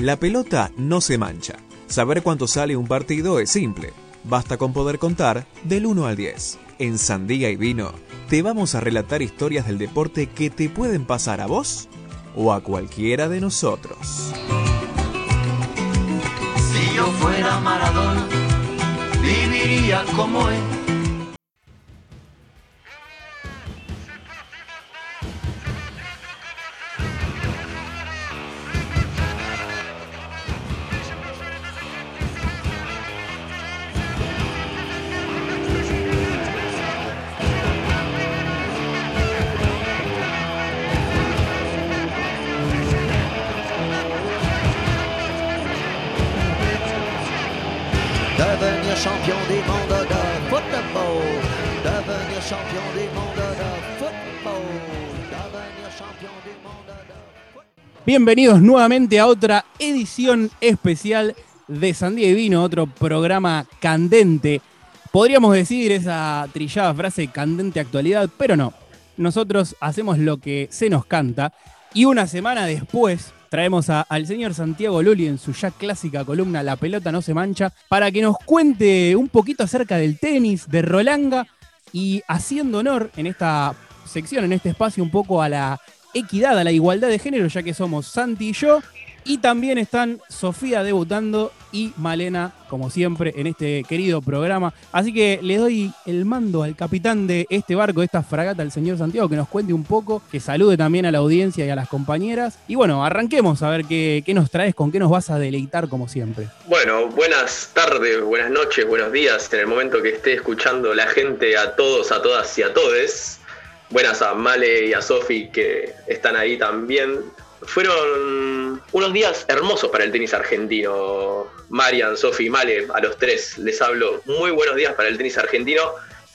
La pelota no se mancha. Saber cuánto sale un partido es simple. Basta con poder contar del 1 al 10. En Sandía y Vino te vamos a relatar historias del deporte que te pueden pasar a vos o a cualquiera de nosotros. Si yo fuera Maradona, viviría como él. Bienvenidos nuevamente a otra edición especial de Sandía y Vino, otro programa candente. Podríamos decir esa trillada frase candente actualidad, pero no. Nosotros hacemos lo que se nos canta y una semana después traemos a- al señor Santiago Luli en su ya clásica columna La pelota no se mancha para que nos cuente un poquito acerca del tenis, de Rolanga y haciendo honor en esta sección, en este espacio un poco a la equidad, a la igualdad de género, ya que somos Santi y yo. Y también están Sofía debutando y Malena, como siempre, en este querido programa. Así que le doy el mando al capitán de este barco, de esta fragata, al señor Santiago, que nos cuente un poco, que salude también a la audiencia y a las compañeras. Y bueno, arranquemos a ver qué, qué nos traes, con qué nos vas a deleitar, como siempre. Bueno, buenas tardes, buenas noches, buenos días en el momento que esté escuchando la gente, a todos, a todas y a todes. Buenas a Male y a Sofi que están ahí también. Fueron unos días hermosos para el tenis argentino. Marian, Sofi Male, a los tres les hablo. Muy buenos días para el tenis argentino,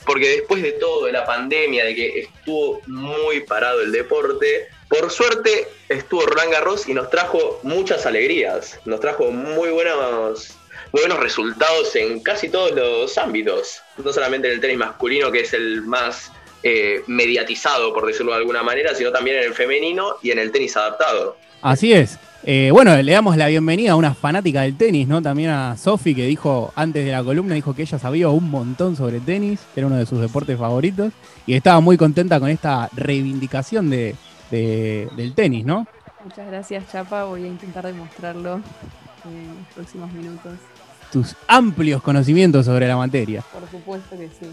porque después de todo, de la pandemia, de que estuvo muy parado el deporte, por suerte estuvo Roland Garros y nos trajo muchas alegrías. Nos trajo muy buenos buenos resultados en casi todos los ámbitos, no solamente en el tenis masculino, que es el más eh, mediatizado, por decirlo de alguna manera, sino también en el femenino y en el tenis adaptado. Así es. Eh, bueno, le damos la bienvenida a una fanática del tenis, ¿no? También a Sofi, que dijo antes de la columna, dijo que ella sabía un montón sobre tenis, que era uno de sus deportes favoritos, y estaba muy contenta con esta reivindicación de, de- del tenis, ¿no? Muchas gracias, Chapa. Voy a intentar demostrarlo en los próximos minutos. Tus amplios conocimientos sobre la materia. Por supuesto que sí.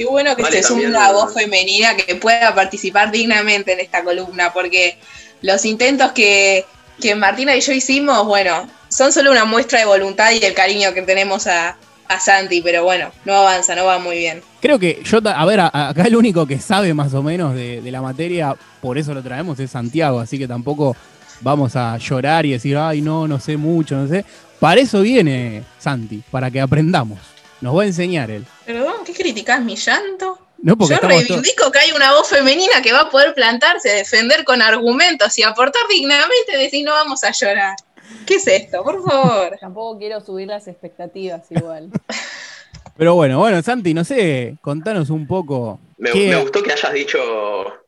Qué bueno que Vale, estés también- una voz femenina que pueda participar dignamente en esta columna, porque los intentos que, que Martina y yo hicimos, bueno, son solo una muestra de voluntad y el cariño que tenemos a, a Santi, pero bueno, no avanza, no va muy bien. Creo que yo, a ver, acá el único que sabe más o menos de, de la materia, por eso lo traemos, es Santiago, así que tampoco vamos a llorar y decir, ay, no, no sé mucho, no sé. Para eso viene Santi, para que aprendamos. Nos va a enseñar él. Perdón, ¿qué criticás mi llanto? No, porque Yo reivindico que hay una voz femenina que va a poder plantarse, defender con argumentos y aportar dignamente, decir no vamos a llorar. ¿Qué es esto? Por favor. Tampoco quiero subir las expectativas igual. Pero bueno, bueno, Santi, no sé, contanos un poco. Me, qué- me gustó que hayas dicho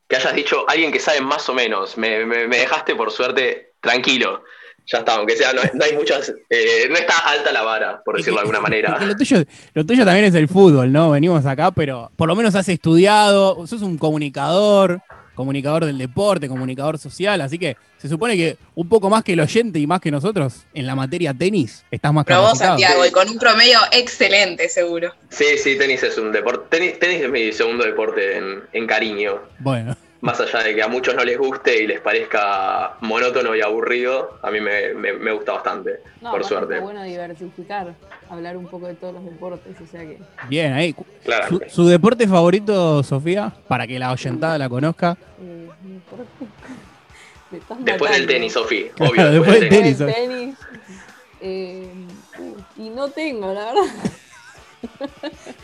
que hayas dicho alguien que sabe más o menos. Me, me- me dejaste por suerte tranquilo. Ya está, aunque sea, no, no hay muchas, eh, no está alta la vara, por decirlo de alguna manera. lo, tuyo, lo tuyo también es el fútbol, ¿no? Venimos acá, pero por lo menos has estudiado, sos un comunicador, comunicador del deporte, comunicador social, así que se supone que un poco más que el oyente y más que nosotros en la materia tenis, estás más Pero vos. Santiago, y con un promedio excelente, seguro. Sí, sí, tenis es un deporte. Tenis, tenis es mi segundo deporte en, en cariño. Bueno, Más allá de que a muchos no les guste y les parezca monótono y aburrido, a mí me, me- me gusta bastante, No, por suerte. Está bueno diversificar, hablar un poco de todos los deportes, o sea que. bien, ahí. Claro. Su, su deporte favorito, Sofía? Para que la oyentada la conozca. eh, Después del matando. tenis, Sofi, Claro, obvio. después del Después tenis. del tenis. eh, y no tengo, la verdad.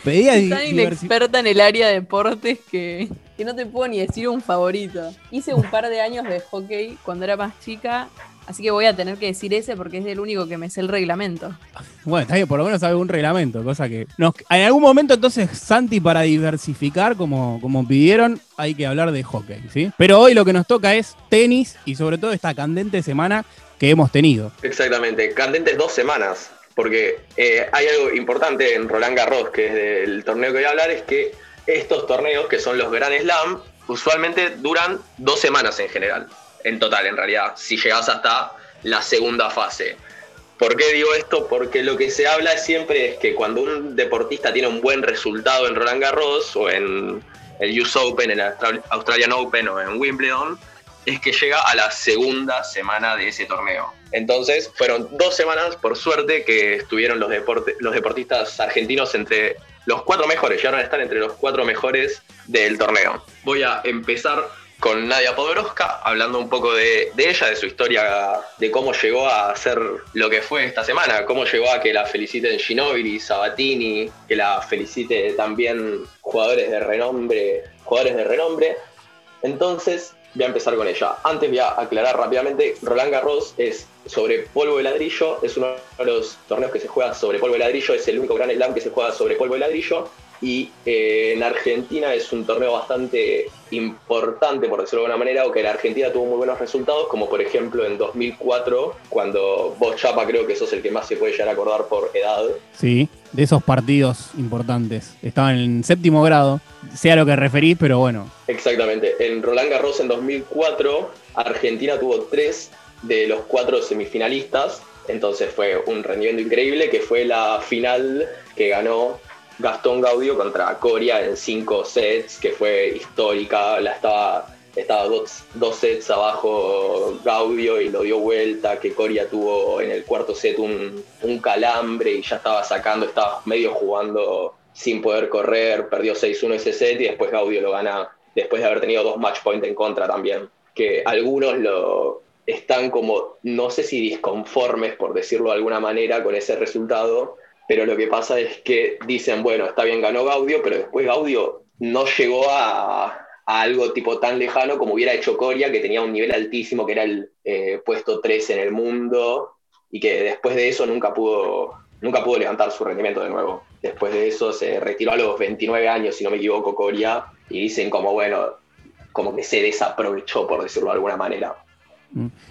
Pedía tan inexperta en el área de deportes que, que no te puedo ni decir un favorito. Hice un par de años de hockey cuando era más chica Así que voy a tener que decir ese porque es el único que me sé el reglamento. Bueno, está bien, por lo menos sabe un reglamento, cosa que. nos- en algún momento, entonces, Santi, para diversificar, como, como pidieron, hay que hablar de hockey, ¿sí? Pero hoy lo que nos toca es tenis y sobre todo esta candente semana que hemos tenido. Exactamente, candentes dos semanas, porque eh, hay algo importante en Roland Garros, que es del torneo que voy a hablar, es que estos torneos, que son los Grand Slam, usualmente duran dos semanas en general, en total en realidad, si llegas hasta la segunda fase. ¿Por qué digo esto? Porque lo que se habla siempre es que cuando un deportista tiene un buen resultado en Roland Garros o en el US Open, en el Austral- Australian Open o en Wimbledon, es que llega a la segunda semana de ese torneo. Entonces, fueron dos semanas, por suerte, que estuvieron los, deporte- los deportistas argentinos entre los cuatro mejores, llegaron a estar entre los cuatro mejores del torneo. Voy a empezar con Nadia Podoroska, hablando un poco de, de ella, de su historia, de cómo llegó a ser lo que fue esta semana, cómo llegó a que la feliciten Ginóbili, Sabatini, que la felicite también jugadores de renombre, jugadores de renombre. Entonces, voy a empezar con ella. Antes voy a aclarar rápidamente, Roland Garros es sobre polvo de ladrillo, es uno de los torneos que se juega sobre polvo de ladrillo, es el único gran slam que se juega sobre polvo de ladrillo. Y eh, en Argentina es un torneo bastante importante, por decirlo de alguna manera, o que en Argentina tuvo muy buenos resultados, como por ejemplo en 2004, cuando vos, Chapa, creo que sos el que más se puede llegar a acordar por edad. Sí, de esos partidos importantes. Estaban en séptimo grado, sea lo que referís, pero bueno. Exactamente. En Roland Garros en 2004, Argentina tuvo tres de los cuatro semifinalistas. Entonces fue un rendimiento increíble, que fue la final que ganó Gastón Gaudio contra Coria en cinco sets, que fue histórica. La estaba, estaba dos, dos sets abajo Gaudio y lo dio vuelta, que Coria tuvo en el cuarto set un, un calambre y ya estaba sacando, estaba medio jugando sin poder correr, perdió 6-1 ese set y después Gaudio lo gana después de haber tenido dos match point en contra también. Que algunos lo están como, no sé si disconformes, por decirlo de alguna manera, con ese resultado, pero lo que pasa es que dicen, bueno, está bien, ganó Gaudio, pero después Gaudio no llegó a, a algo tipo tan lejano como hubiera hecho Coria, que tenía un nivel altísimo, que era el eh, puesto 3 en el mundo, y que después de eso nunca pudo, nunca pudo levantar su rendimiento de nuevo. Después de eso se retiró a los 29 años, si no me equivoco, Coria, y dicen como, bueno, como que se desaprovechó, por decirlo de alguna manera.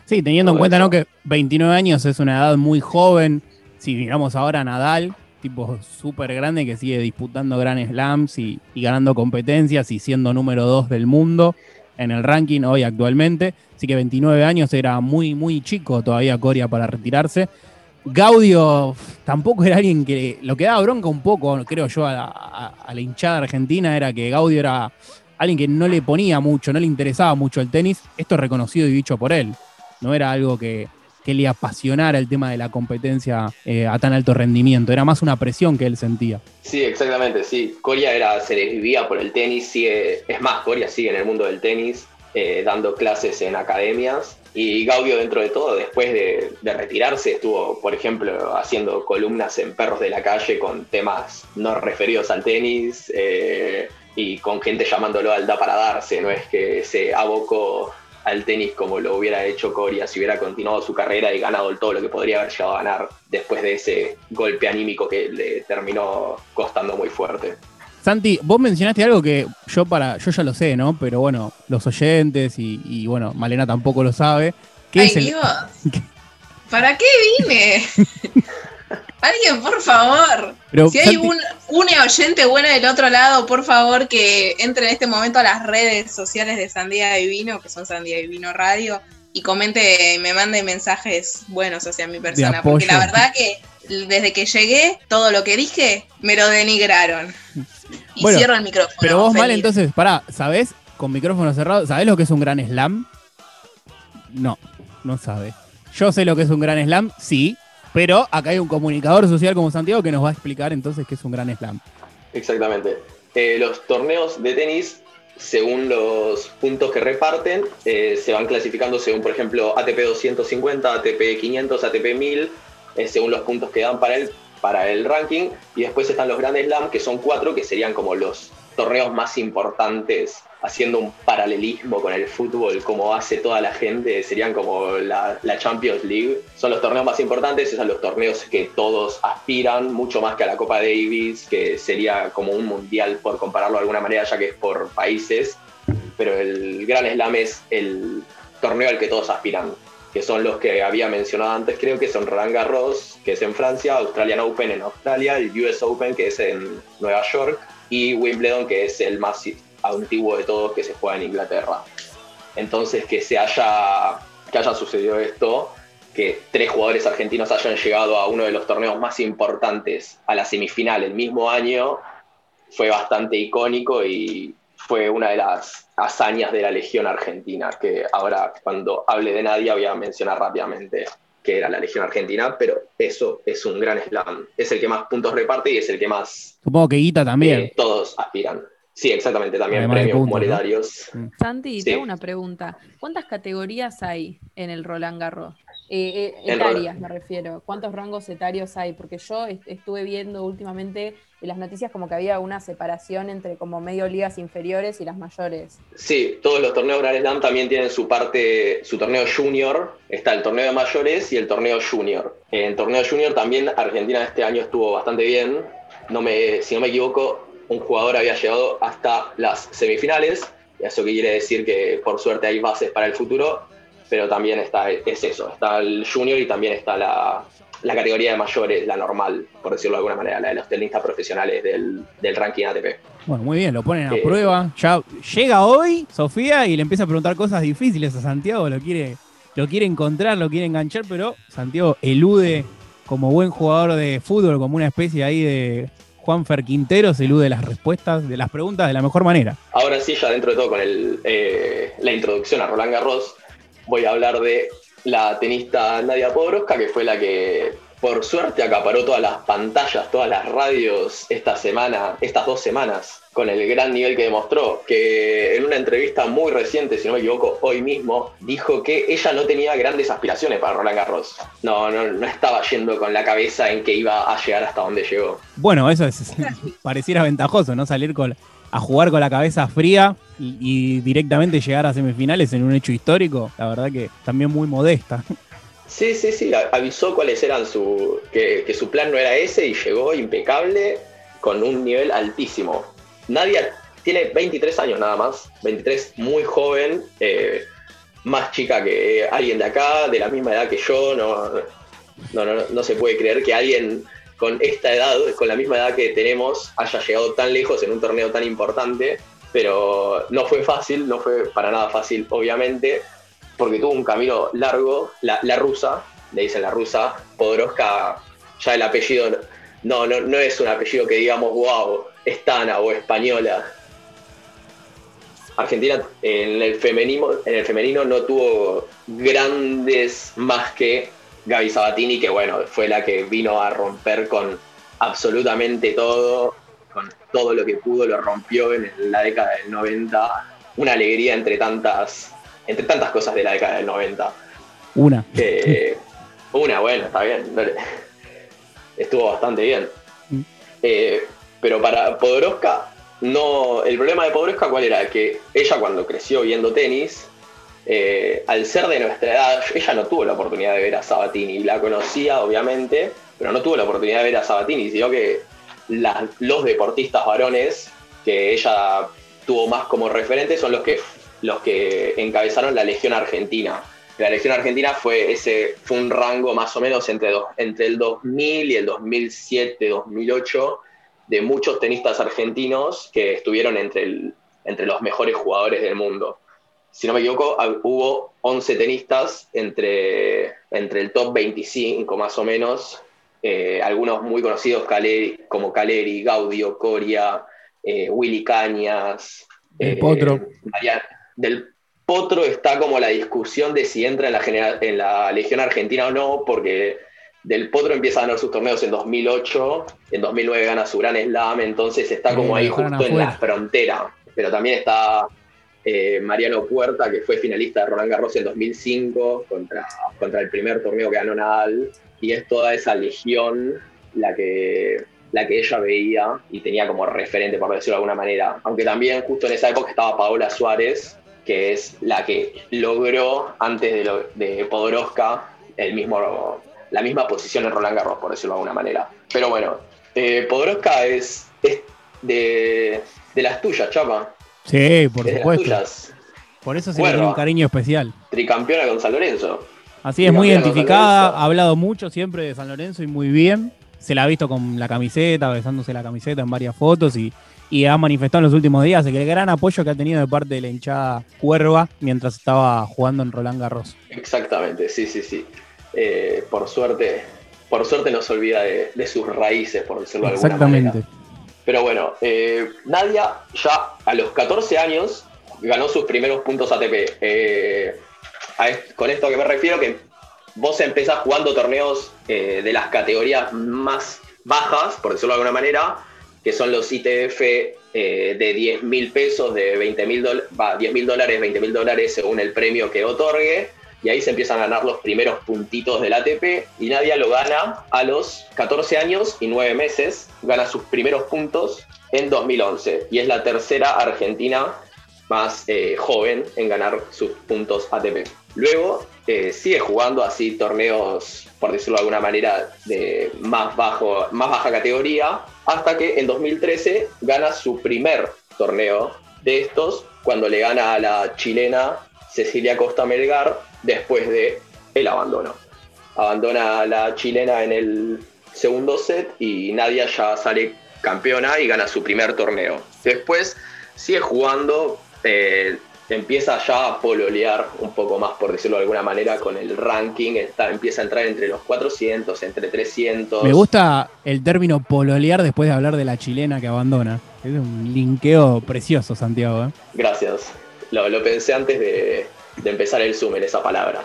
Sí, teniendo en Todo cuenta eso. ¿no? que 29 años es una edad muy joven. Si miramos ahora a Nadal, tipo súper grande que sigue disputando Grand Slams y, y ganando competencias y siendo número 2 del mundo en el ranking hoy actualmente. Así que 29 años era muy, muy chico todavía Coria para retirarse. Gaudio tampoco era alguien que lo que daba bronca un poco, creo yo, a la, a la hinchada argentina era que Gaudio era alguien que no le ponía mucho, no le interesaba mucho el tenis. Esto es reconocido y dicho por él. No era algo que, que le apasionara el tema de la competencia eh, a tan alto rendimiento. Era más una presión que él sentía. Sí, exactamente, sí. Coria era, se desvivía por el tenis, sigue, es más, Coria sigue en el mundo del tenis, eh, dando clases en academias. Y Gaudio, dentro de todo, después de, de retirarse, estuvo, por ejemplo, haciendo columnas en Perros de la Calle con temas no referidos al tenis eh, y con gente llamándolo al da para darse. No es que se abocó al tenis como lo hubiera hecho Coria si hubiera continuado su carrera y ganado todo lo que podría haber llegado a ganar después de ese golpe anímico que le terminó costando muy fuerte. Santi, vos mencionaste algo que yo para, yo ya lo sé, ¿no? Pero bueno, los oyentes y, y, bueno, Malena tampoco lo sabe. ¿Qué Ay, es el- Dios. ¿Para qué vine? Alguien, por favor. Pero, si hay Santi- un, una oyente buena del otro lado, por favor, que entre en este momento a las redes sociales de Sandía Divino, que son Sandía Divino Radio, y comente y me mande mensajes buenos hacia mi persona. Porque la verdad que desde que llegué, todo lo que dije, me lo denigraron. Y Bueno, cierro el micrófono. Pero vos, Mal, entonces, pará, ¿sabés? Con micrófono cerrado, ¿sabés lo que es un gran slam? No, no sabe. Yo sé lo que es un gran slam, sí, pero acá hay un comunicador social como Santiago que nos va a explicar entonces qué es un gran slam. Exactamente. Eh, los torneos de tenis, según los puntos que reparten, eh, se van clasificando según, por ejemplo, ATP 250, ATP 500, ATP 1000, eh, según los puntos que dan para el, para el ranking. Y después están los Grand Slam, que son cuatro, que serían como los torneos más importantes, haciendo un paralelismo con el fútbol como hace toda la gente, serían como la, la Champions League. Son los torneos más importantes, son los torneos que todos aspiran, mucho más que a la Copa Davis, que sería como un mundial por compararlo de alguna manera, ya que es por países. Pero el Gran Slam es el torneo al que todos aspiran que son los que había mencionado antes, creo que son Roland Garros, que es en Francia, Australian Open en Australia, el US Open, que es en Nueva York, y Wimbledon, que es el más antiguo de todos que se juega en Inglaterra. Entonces, que se haya, que haya sucedido esto, que tres jugadores argentinos hayan llegado a uno de los torneos más importantes a la semifinal el mismo año, fue bastante icónico y fue una de las hazañas de la Legión Argentina, que ahora cuando hable de Nadia voy a mencionar rápidamente que era la Legión Argentina, pero eso es un gran slam. Es el que más puntos reparte y es el que más... Supongo que Guita también. eh, todos aspiran. Sí, exactamente, también Además de premios puntos, ¿no? monetarios. Santi, Sí. tengo una pregunta. ¿Cuántas categorías hay en el Roland Garros? Eh, eh, etarias, me refiero. ¿Cuántos rangos etarios hay? Porque yo est- estuve viendo últimamente en las noticias como que había una separación entre como medio ligas inferiores y las mayores. Sí, todos los torneos Grand Slam también tienen su parte, su torneo junior. Está el torneo de mayores y el torneo junior. En torneo junior también Argentina este año estuvo bastante bien. No me, si no me equivoco, un jugador había llegado hasta las semifinales. Eso quiere decir que por suerte hay bases para el futuro. Pero también está, es eso, está el junior y también está la, la categoría de mayores, la normal, por decirlo de alguna manera, la de los tenistas profesionales del, del ranking ATP. Bueno, muy bien, lo ponen a Eh, prueba. Ya llega hoy Sofía y le empieza a preguntar cosas difíciles a Santiago. Lo quiere, lo quiere encontrar, lo quiere enganchar, pero Santiago elude como buen jugador de fútbol, como una especie ahí de Juanfer Quinteros, elude las respuestas de las preguntas de la mejor manera. Ahora sí, ya dentro de todo con el, eh, la introducción a Roland Garros, voy a hablar de la tenista Nadia Podoroska, que fue la que por suerte acaparó todas las pantallas, todas las radios esta semana, estas dos semanas, con el gran nivel que demostró, que en una entrevista muy reciente, si no me equivoco, hoy mismo, dijo que ella no tenía grandes aspiraciones para Roland Garros. No, no, no estaba yendo con la cabeza en que iba a llegar hasta donde llegó. Bueno, eso es, pareciera ventajoso, ¿no? Salir con, a jugar con la cabeza fría y, y directamente llegar a semifinales en un hecho histórico. La verdad que también muy modesta. Sí, sí, sí, avisó cuáles eran su. Que, que su plan no era ese y llegó impecable con un nivel altísimo. Nadia tiene 23 años nada más, 23, muy joven, eh, más chica que alguien de acá, de la misma edad que yo, no, no, no, no se puede creer que alguien con esta edad, con la misma edad que tenemos, haya llegado tan lejos en un torneo tan importante, pero no fue fácil, no fue para nada fácil, obviamente, porque tuvo un camino largo, la, la rusa, le dicen la rusa, Podoroska, ya el apellido no, no, no es un apellido que digamos, wow, es tana o española. Argentina en el femenino, en el femenino no tuvo grandes más que Gaby Sabatini, que bueno, fue la que vino a romper con absolutamente todo, con todo lo que pudo, lo rompió en la década del 90. Una alegría entre tantas, entre tantas cosas de la década del 90. Una. Que una, bueno, está bien. no le- Estuvo bastante bien. Eh, pero para Podoroska, no. El problema de Podoroska, ¿cuál era? Que ella cuando creció viendo tenis, eh, al ser de nuestra edad, ella no tuvo la oportunidad de ver a Sabatini. La conocía, obviamente, pero no tuvo la oportunidad de ver a Sabatini, sino que los deportistas varones que ella tuvo más como referente son los que, los que encabezaron la Legión Argentina. La Legión Argentina fue, ese, fue un rango más o menos entre, dos- entre el 2000 y el 2007, 2008, de muchos tenistas argentinos que estuvieron entre, el- entre los mejores jugadores del mundo. Si no me equivoco, hubo 11 tenistas entre, entre el top 25 más o menos, eh, algunos muy conocidos Caleri- como Caleri, Gaudio, Coria, eh, Willy Cañas. El eh, Potro. Mariano- del Potro está como la discusión de si entra en la, genera- en la Legión Argentina o no, porque Del Potro empieza a ganar sus torneos en 2008, en 2009 gana su Gran Slam, entonces está como ahí justo en la frontera. Pero también está eh, Mariano Puerta, que fue finalista de Roland Garros en 2005 contra, contra el primer torneo que ganó Nadal, y es toda esa legión la que, la que ella veía y tenía como referente, por decirlo de alguna manera. Aunque también justo en esa época estaba Paola Suárez, que es la que logró antes de, lo, de Podoroska el mismo, la misma posición en Roland Garros, por decirlo de alguna manera. Pero bueno, eh, Podoroska es, es de, de las tuyas, Chapa. Sí, por las supuesto. tuyas. Por eso se le tiene un cariño especial. Tricampeona con San Lorenzo. Así es, muy identificada, ha hablado mucho siempre de San Lorenzo y muy bien. Se la ha visto con la camiseta, besándose la camiseta en varias fotos y, y ha manifestado en los últimos días el gran apoyo que ha tenido de parte de la hinchada Cuerva mientras estaba jugando en Roland Garros. Exactamente, sí, sí, sí. Eh, por suerte, por suerte no se olvida de, de sus raíces, por decirlo de alguna Exactamente. Pero bueno, eh, Nadia ya a los 14 años ganó sus primeros puntos ATP. Eh, a con esto que me refiero que vos empezás jugando torneos eh, de las categorías más bajas, por decirlo de alguna manera, que son los ITF eh, de 10 mil pesos, de 20 mil dólares, 10 mil dólares, 20 mil dólares según el premio que otorgue. Y ahí se empiezan a ganar los primeros puntitos del ATP. Y Nadia lo gana a los 14 años y 9 meses. Gana sus primeros puntos en 2011. Y es la tercera argentina más eh, joven en ganar sus puntos ATP. Luego eh, sigue jugando así torneos, por decirlo de alguna manera, de más, bajo, más baja categoría, hasta que en 2013 gana su primer torneo de estos, cuando le gana a la chilena Cecilia Costa Melgar después de el abandono. Abandona a la chilena en el segundo set y Nadia ya sale campeona y gana su primer torneo. Después sigue jugando, eh, empieza ya a pololear un poco más, por decirlo de alguna manera, con el ranking, está, empieza a entrar entre los 400, entre 300. Me gusta el término pololear después de hablar de la chilena que abandona. Es un linkeo precioso, Santiago. ¿eh? Gracias. Lo, lo pensé antes de, de empezar el Zoom en esa palabra.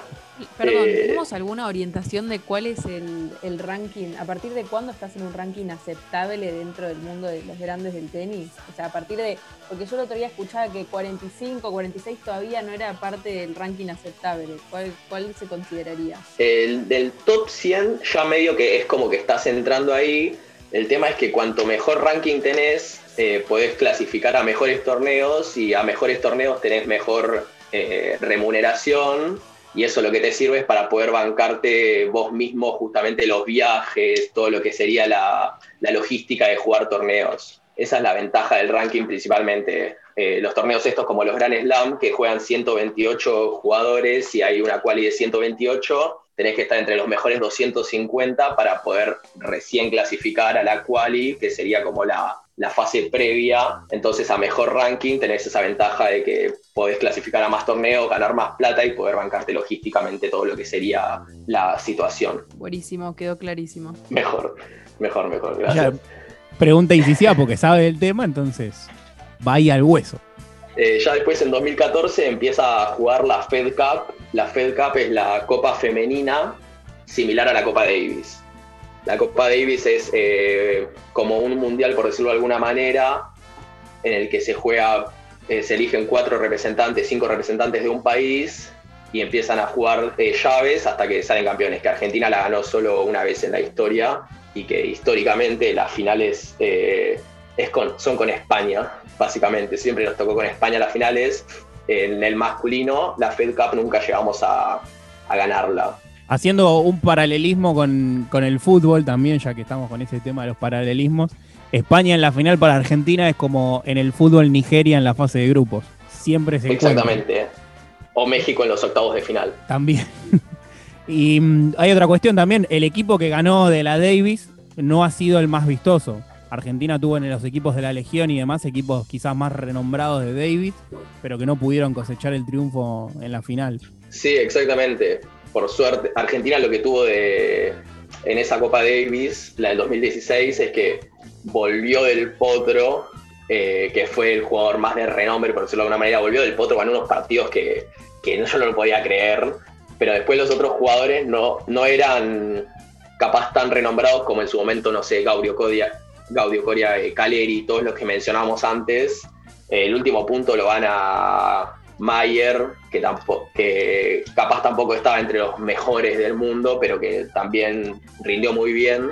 Perdón, Eh, ¿tenemos alguna orientación de cuál es el, el ranking? ¿A partir de cuándo estás en un ranking aceptable dentro del mundo de los grandes del tenis? O sea, a partir de. Porque yo el otro día escuchaba que 45, 46 todavía no era parte del ranking aceptable. ¿Cuál, cuál se consideraría? El del top 100 ya medio que es como que estás entrando ahí. El tema es que cuanto mejor ranking tenés, eh, podés clasificar a mejores torneos y a mejores torneos tenés mejor eh, remuneración y eso lo que te sirve es para poder bancarte vos mismo justamente los viajes, todo lo que sería la, la logística de jugar torneos. Esa es la ventaja del ranking principalmente. Eh, los torneos estos como los Grand Slam, que juegan 128 jugadores y hay una quali de 128, tenés que estar entre los mejores 250 para poder recién clasificar a la quali, que sería como la, la fase previa. Entonces a mejor ranking tenés esa ventaja de que podés clasificar a más torneos, ganar más plata y poder bancarte logísticamente todo lo que sería la situación. Buenísimo, quedó clarísimo. Mejor, mejor, mejor. Ya, Gracias. pregunta incisiva porque sabe del tema, entonces va ahí al hueso. Eh, ya después en 2014 empieza a jugar la Fed Cup. La Fed Cup es la copa femenina similar a la Copa Davis. La Copa Davis es eh, como un mundial, por decirlo de alguna manera, en el que se juega, eh, se eligen cuatro representantes, cinco representantes de un país y empiezan a jugar eh, llaves hasta que salen campeones. Que Argentina la ganó solo una vez en la historia y que históricamente las finales eh, es con, son con España, básicamente. Siempre nos tocó con España las finales. En el masculino, la Fed Cup nunca llegamos a, a ganarla. Haciendo un paralelismo con, con el fútbol también, ya que estamos con ese tema de los paralelismos. España en la final para Argentina es como en el fútbol Nigeria en la fase de grupos. Siempre se. Exactamente. O México en los octavos de final. También. y mm, hay otra cuestión también. El equipo que ganó de la Davis no ha sido el más vistoso. Argentina tuvo en los equipos de la Legión y demás equipos quizás más renombrados de Davis, pero que no pudieron cosechar el triunfo en la final. Sí, exactamente. Por suerte, Argentina lo que tuvo de, en esa Copa Davis, la del 2016, es que volvió del Potro, eh, que fue el jugador más de renombre, por decirlo de alguna manera, volvió del Potro, ganó unos partidos que, que yo no lo podía creer, pero después los otros jugadores no, no eran capaz tan renombrados como en su momento, no sé, Gaudio Coria, Gaudio Coria eh, Caleri, todos los que mencionamos antes. El último punto lo gana Mayer, que, tampoco, que capaz tampoco estaba entre los mejores del mundo, pero que también rindió muy bien.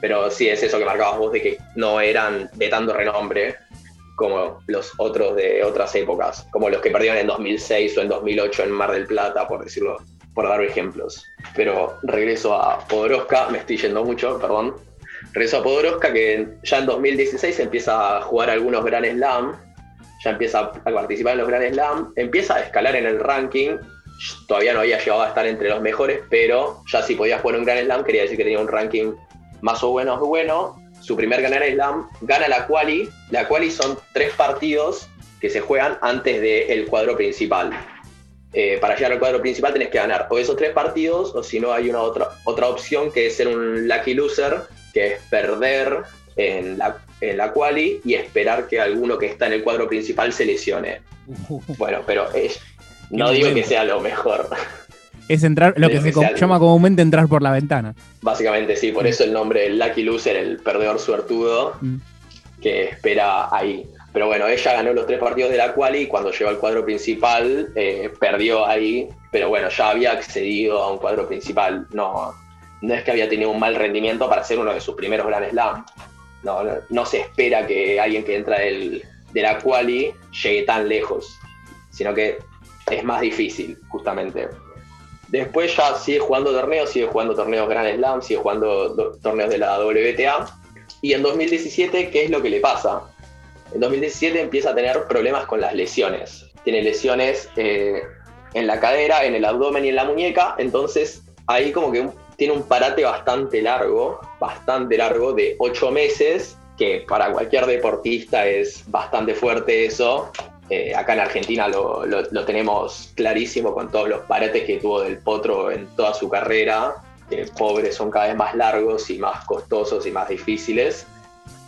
Pero sí es eso que marcabas vos de que no eran de tanto renombre como los otros de otras épocas, como los que perdieron en 2006 o en 2008 en Mar del Plata, por decirlo, por dar ejemplos. Pero regreso a Podoroska, me estoy yendo mucho, perdón. Regreso a Podoroska que ya en 2016 empieza a jugar algunos Grand Slam, ya empieza a participar en los Grand Slam, empieza a escalar en el ranking, todavía no había llegado a estar entre los mejores, pero ya si podía jugar un Grand Slam quería decir que tenía un ranking más o menos bueno, su primer Grand Slam, gana la quali. La quali son tres partidos que se juegan antes del cuadro principal. Eh, para llegar al cuadro principal tenés que ganar o esos tres partidos, o si no hay una otra, otra opción que es ser un lucky loser, que es perder en la, en la quali y esperar que alguno que está en el cuadro principal se lesione. Bueno, pero es, no digo que sea lo mejor. Es entrar, lo que se llama comúnmente entrar por la ventana. Básicamente sí, por eso el nombre el Lucky Loser, el perdedor suertudo, mm. que espera ahí. Pero bueno, ella ganó los tres partidos de la quali y cuando llegó al cuadro principal eh, perdió ahí, pero bueno, ya había accedido a un cuadro principal. No, no es que había tenido un mal rendimiento para ser uno de sus primeros Grand Slam. No, no, se espera que alguien que entra del, de la quali llegue tan lejos, sino que es más difícil, justamente. Después ya sigue jugando torneos, sigue jugando torneos Grand Slam, sigue jugando torneos de la WTA. Y en 2017, ¿qué es lo que le pasa? En 2017 empieza a tener problemas con las lesiones. Tiene lesiones eh, en la cadera, en el abdomen y en la muñeca. Entonces ahí como que tiene un parate bastante largo, bastante largo, de ocho meses, que para cualquier deportista es bastante fuerte eso. Eh, acá en Argentina lo, tenemos clarísimo con todos los parates que tuvo del Potro en toda su carrera. que pobres son cada vez más largos y más costosos y más difíciles.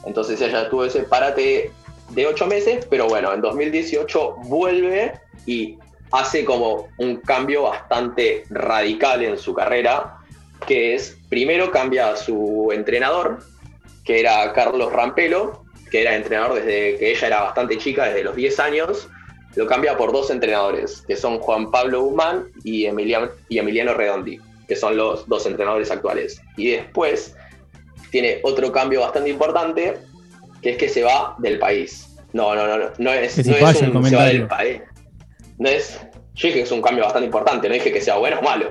Entonces ella tuvo ese parate de ocho meses, pero bueno, en 2018 vuelve y hace como un cambio bastante radical en su carrera, que es, primero cambia a su entrenador, que era Carlos Rampelo, que era entrenador desde que ella era bastante chica, desde los 10 años, lo cambia por dos entrenadores, que son Juan Pablo Guzmán y Emiliano, y Emiliano Redondi, que son los dos entrenadores actuales. Y después tiene otro cambio bastante importante, que es que se va del país. No, no, no, no, no es, no es un se va del país. No es, yo dije que es un cambio bastante importante, no dije que sea bueno o malo.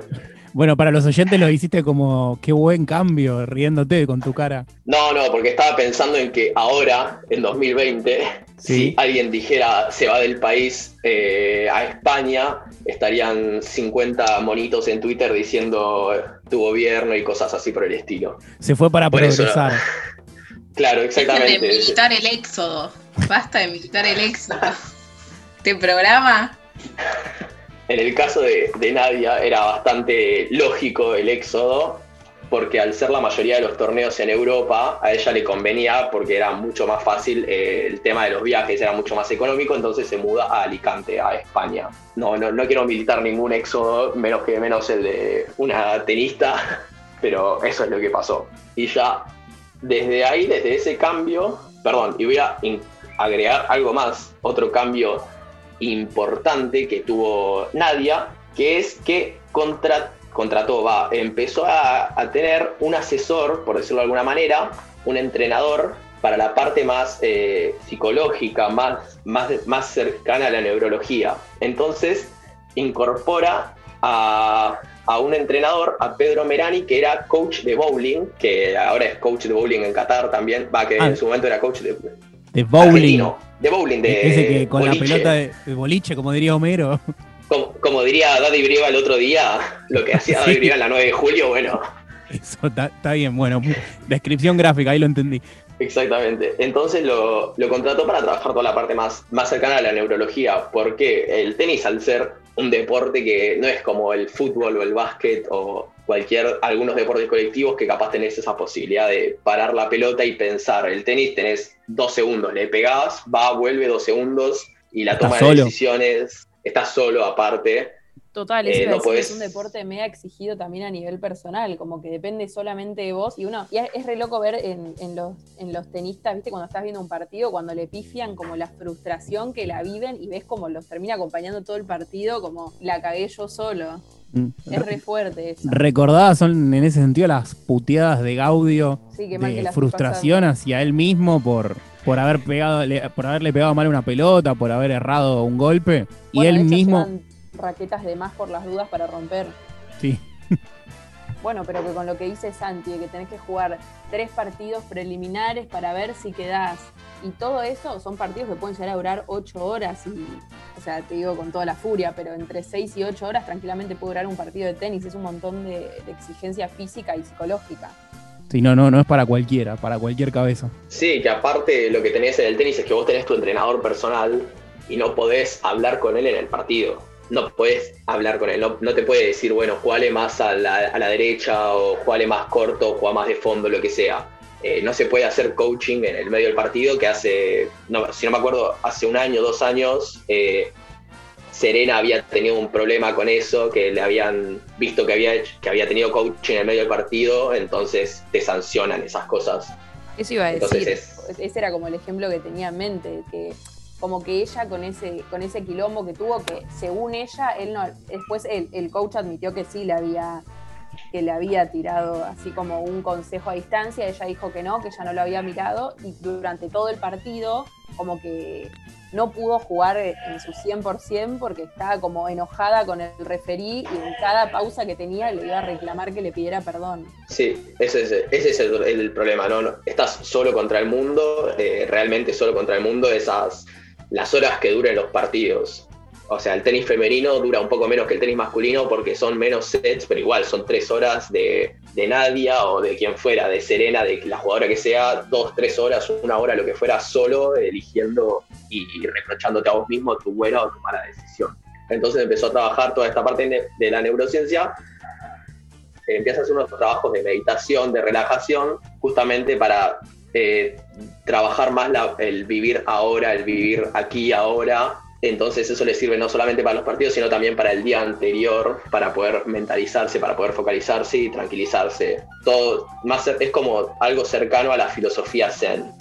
Bueno, para los oyentes lo hiciste como qué buen cambio, riéndote con tu cara. No, no, porque estaba pensando en que ahora, en 2020, si alguien dijera se va del país eh, a España, estarían 50 monitos en Twitter diciendo tu gobierno y cosas así por el estilo. Se fue para progresar. claro, exactamente. de militar el éxodo. Basta de militar el éxodo. ¿Te programa? En el caso de, Nadia era bastante lógico el éxodo, porque al ser la mayoría de los torneos en Europa, a ella le convenía porque era mucho más fácil eh, el tema de los viajes, era mucho más económico, entonces se muda a Alicante, a España. No, no, no quiero militar ningún éxodo, menos que menos el de una tenista, pero eso es lo que pasó. Y ya desde ahí, desde ese cambio, perdón, y voy a agregar algo más, otro cambio importante que tuvo Nadia, que es que contrató, va, empezó a, tener un asesor, por decirlo de alguna manera, un entrenador para la parte más eh, psicológica, más, más, más cercana a la neurología. Entonces incorpora a, un entrenador, a Pedro Merani, que era coach de bowling, que ahora es coach de bowling en Qatar también, va, que ah. en su momento era coach de, de bowling. De bowling, de. Ese que con la pelota de, boliche, como diría Homero. Como, diría Daddy Brieva el otro día, lo que hacía Daddy Brieva en la 9 de julio, bueno. Eso está bien, bueno. Descripción gráfica, ahí lo entendí. Exactamente. Entonces lo, lo, contrató para trabajar toda la parte más, más cercana a la neurología, porque el tenis, al ser un deporte que no es como el fútbol o el básquet o cualquier, algunos deportes colectivos que capaz tenés esa posibilidad de parar la pelota y pensar. El tenis tenés dos segundos, le pegás, va, vuelve dos segundos y la toma de decisiones, estás solo aparte. Total, eh, es un deporte mega exigido también a nivel personal, como que depende solamente de vos. Y uno, y es, re loco ver en, los, en los tenistas, viste, cuando estás viendo un partido, cuando le pifian como la frustración que la viven y ves como los termina acompañando todo el partido, como la cagué yo solo. Es re fuerte eso. Recordadas son en ese sentido las puteadas de Gaudio Sí, que de estoy frustración hacia él mismo por, por haber pegado, por haberle pegado mal una pelota, por haber errado un golpe. Y Bueno, de él hecho, mismo. raquetas de más por las dudas para romper. Sí. Bueno, pero que con lo que dice Santi, de que tenés que jugar tres partidos preliminares para ver si quedás. Y todo eso son partidos que pueden llegar a durar ocho horas y, o sea, te digo con toda la furia, pero entre seis y ocho horas tranquilamente puede durar un partido de tenis. Es un montón de, de exigencia física y psicológica. Sí, no, no, no es para cualquiera, para cualquier cabeza. Sí, que aparte lo que tenés en el tenis es que vos tenés tu entrenador personal y no podés hablar con él en el partido. No podés hablar con él, no, no te puede decir, bueno, jugale más a la, a la derecha o jugale más corto, juega más de fondo, lo que sea. Eh, no se puede hacer coaching en el medio del partido que hace, no, si no me acuerdo, hace un año, dos años, eh, Serena había tenido un problema con eso, que le habían visto que había, hecho- que había tenido coaching en el medio del partido, entonces te sancionan esas cosas. Eso iba a Entonces decir. es- Ese era como el ejemplo que tenía en mente, que como que ella con ese, con ese quilombo que tuvo, que según ella, él no, después el, el coach admitió que sí le había, que le había tirado así como un consejo a distancia, ella dijo que no, que ya no lo había mirado, y durante todo el partido, como que no pudo jugar en su 100% porque estaba como enojada con el referí y en cada pausa que tenía le iba a reclamar que le pidiera perdón. Sí, ese es, ese es el, el problema, ¿no? No, Estás solo contra el mundo, eh, realmente solo contra el mundo, esas las horas que duren los partidos. O sea, el tenis femenino dura un poco menos que el tenis masculino porque son menos sets, pero igual son tres horas de, de Nadia o de quien fuera, de Serena, de la jugadora que sea, dos, tres horas, una hora, lo que fuera, solo eligiendo y, y reprochándote a vos mismo tu buena o tu mala decisión. Entonces empezó a trabajar toda esta parte de- la neurociencia empieza a hacer unos trabajos de meditación, de relajación, justamente para eh, trabajar más la- el vivir ahora, el vivir aquí ahora. Entonces eso le sirve no solamente para los partidos, sino también para el día anterior, para poder mentalizarse, para poder focalizarse y tranquilizarse. Todo más es como algo cercano a la filosofía zen,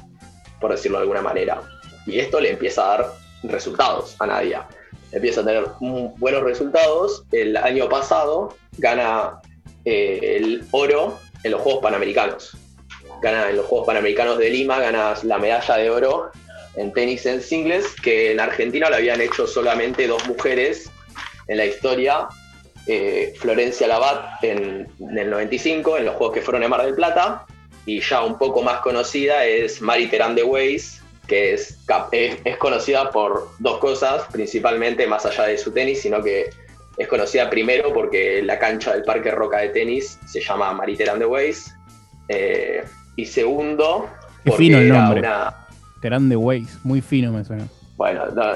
por decirlo de alguna manera. Y esto le empieza a dar resultados a Nadia. Empieza a tener buenos resultados. El año pasado gana eh, el oro en los Juegos Panamericanos. Gana en los Juegos Panamericanos de Lima, gana la medalla de oro en tenis en singles, que en Argentina lo habían hecho solamente dos mujeres en la historia. eh, Florencia Labat en, en el 95, en los Juegos que fueron en Mar del Plata, y ya un poco más conocida es Mari Terán de Weiss, que es, es, es conocida por dos cosas, principalmente más allá de su tenis, sino que es conocida primero porque la cancha del Parque Roca de tenis se llama Mariterán de Weiss. eh, y segundo, porque fino el era nombre. una. Terán de Waze, muy fino me suena. Bueno, no,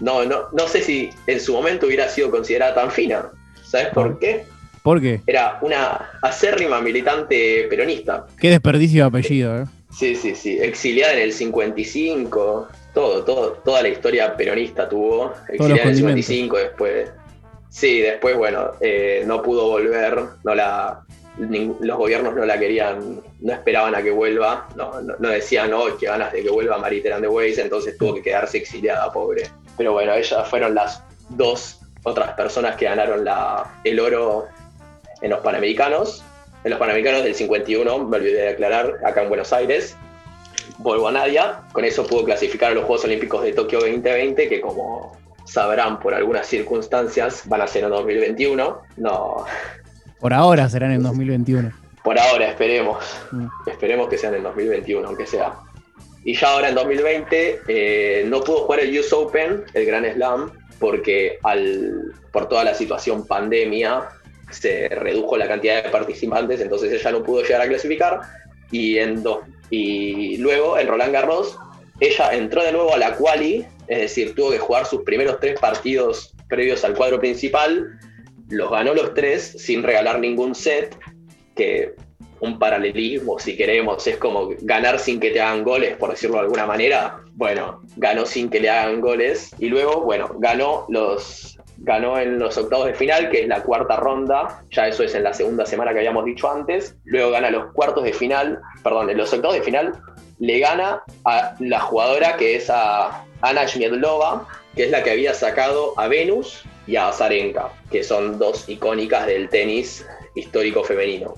no, no, no sé si en su momento hubiera sido considerada tan fina. ¿Sabes por qué? ¿Por qué? Era una acérrima militante peronista. Qué desperdicio de apellido, ¿eh? Sí, sí, sí. Exiliada en el 55. Todo, todo, toda la historia peronista tuvo. Exiliada en el condimentos. 55, después. Sí, después, bueno, eh, no pudo volver. No la, los gobiernos no la querían, no esperaban a que vuelva. No, no, no decían, no, que ganas de que vuelva Mariterán de Weiss, entonces tuvo que quedarse exiliada, pobre. Pero bueno, ellas fueron las dos otras personas que ganaron la, el oro en los Panamericanos. En los Panamericanos del 51, me olvidé de aclarar, acá en Buenos Aires. Vuelvo a Nadia, con eso pudo clasificar a los Juegos Olímpicos de Tokio 2020, que como sabrán por algunas circunstancias van a ser en 2021. No, Por ahora serán en 2021. por ahora esperemos. Mm. Esperemos que sean en 2021, aunque sea. Y ya ahora en 2020 eh, no pudo jugar el US Open, el Grand Slam, porque al, por toda la situación pandemia se redujo la cantidad de participantes, entonces ella no pudo llegar a clasificar. Y, en dos, y luego en Roland Garros, ella entró de nuevo a la quali, es decir, tuvo que jugar sus primeros tres partidos previos al cuadro principal, los ganó los tres sin regalar ningún set, que un paralelismo, si queremos, es como ganar sin que te hagan goles, por decirlo de alguna manera. Bueno, ganó sin que le hagan goles y luego, bueno, ganó los ganó en los octavos de final, que es la cuarta ronda, ya eso es en la segunda semana que habíamos dicho antes. Luego gana los cuartos de final, perdón, en los octavos de final le gana a la jugadora que es a Ana Shmiedlova, que es la que había sacado a Venus y a Azarenka, que son dos icónicas del tenis histórico femenino.